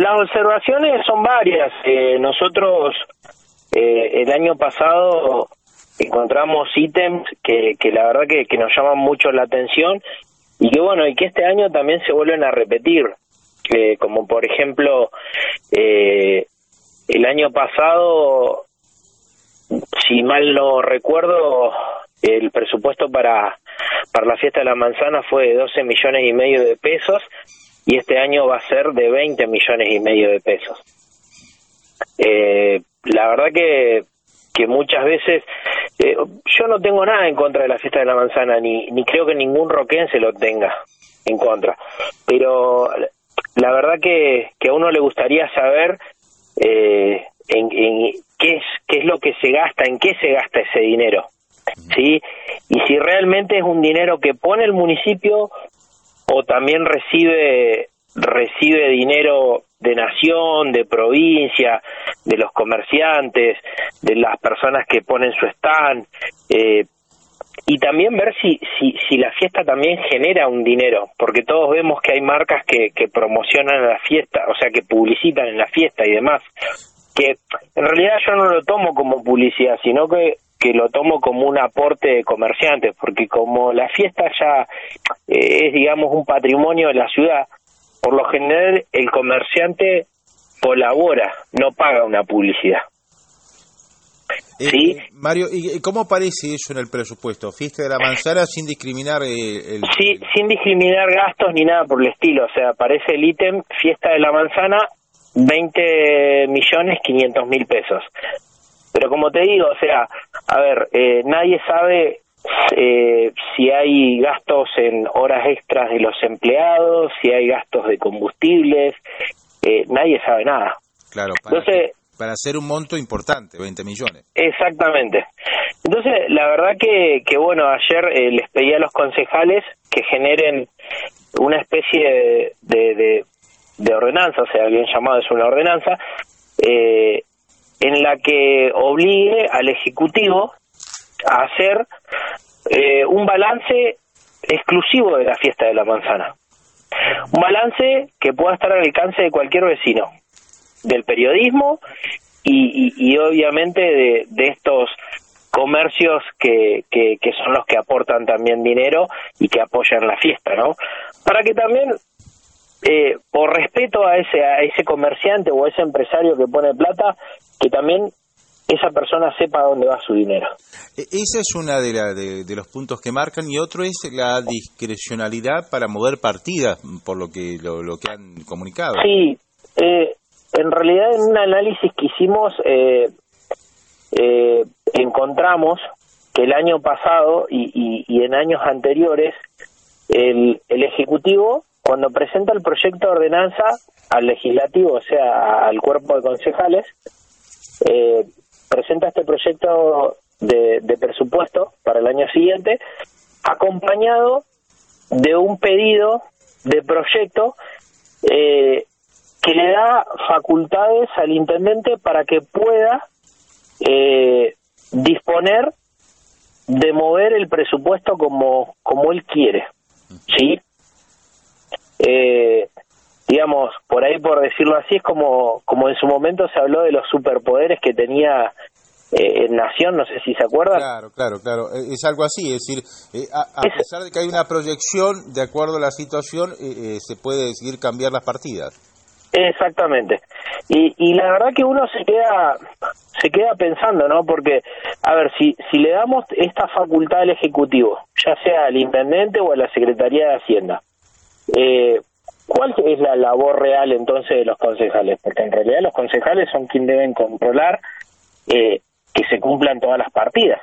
Las observaciones son varias. Eh, nosotros eh, el año pasado encontramos ítems que, que la verdad que, nos llaman mucho la atención y que bueno, y que este año también se vuelven a repetir, eh, como por ejemplo eh, el año pasado, si mal no recuerdo, el presupuesto para, para la fiesta de la manzana fue de 12 millones y medio de pesos y este año va a ser de 20 millones y medio de pesos. Eh, la verdad que, que muchas veces eh, yo no tengo nada en contra de la fiesta de la manzana, ni, ni creo que ningún roquense lo tenga en contra, pero la verdad que, que a uno le gustaría saber eh, en, en qué es qué es lo que se gasta, en qué se gasta ese dinero, sí, y si realmente es un dinero que pone el municipio o también recibe recibe dinero de nación, de provincia, de los comerciantes, de las personas que ponen su stand, eh, y también ver si, si, si la fiesta también genera un dinero, porque todos vemos que hay marcas que, que promocionan la fiesta, o sea, que publicitan en la fiesta y demás, que en realidad yo no lo tomo como publicidad, sino que que lo tomo como un aporte de comerciantes, porque como la fiesta ya eh, es, digamos, un patrimonio de la ciudad, por lo general el comerciante colabora, no paga una publicidad. Eh, ¿Sí? Eh, Mario, ¿y cómo aparece eso en el presupuesto? ¿Fiesta de la manzana sin discriminar el, Sí, sin discriminar gastos ni nada por el estilo. O sea, aparece el ítem Fiesta de la manzana, 20 millones 500 mil pesos. Pero como te digo, o sea, a ver, eh, nadie sabe eh, si hay gastos en horas extras de los empleados, si hay gastos de combustibles, eh, nadie sabe nada. Claro, para, Entonces, para hacer un monto importante, 20 millones. Exactamente. Entonces, la verdad que, que bueno, ayer eh, les pedí a los concejales que generen una especie de, de, de ordenanza, o sea, bien llamado es una ordenanza, eh, en la que obligue al Ejecutivo a hacer eh, un balance exclusivo de la fiesta de la manzana. Un balance que pueda estar al alcance de cualquier vecino, del periodismo y, y, obviamente de, estos comercios que, que, que, son los que aportan también dinero y que apoyan la fiesta, ¿no? Para que también, eh, por respeto a ese, a ese comerciante o a ese empresario que pone plata, que también esa persona sepa dónde va su dinero. E, esa es una de, la, de, los puntos que marcan y otro es la discrecionalidad para mover partidas, por lo que lo, que han comunicado. Sí, eh, en realidad en un análisis que hicimos eh, eh, encontramos que el año pasado y, y, en años anteriores el, el Ejecutivo cuando presenta el proyecto de ordenanza al legislativo, o sea, al cuerpo de concejales, eh, presenta este proyecto de, presupuesto para el año siguiente, acompañado de un pedido de proyecto eh, que le da facultades al intendente para que pueda eh, disponer de mover el presupuesto como como él quiere, sí. Eh, digamos, por ahí por decirlo así, es como, como en su momento se habló de los superpoderes que tenía eh, en Nación, no sé si se acuerdan. Claro, claro, claro, eh, es algo así, es decir, eh, a, pesar de que hay una proyección, de acuerdo a la situación, se puede decidir cambiar las partidas. Exactamente. Y, y la verdad que uno se queda se queda pensando, ¿no? Porque, a ver, si, si le damos esta facultad al Ejecutivo, ya sea al Intendente o a la Secretaría de Hacienda, eh, ¿Cuál es la labor real entonces de los concejales? Porque en realidad los concejales son quienes deben controlar eh, que se cumplan todas las partidas.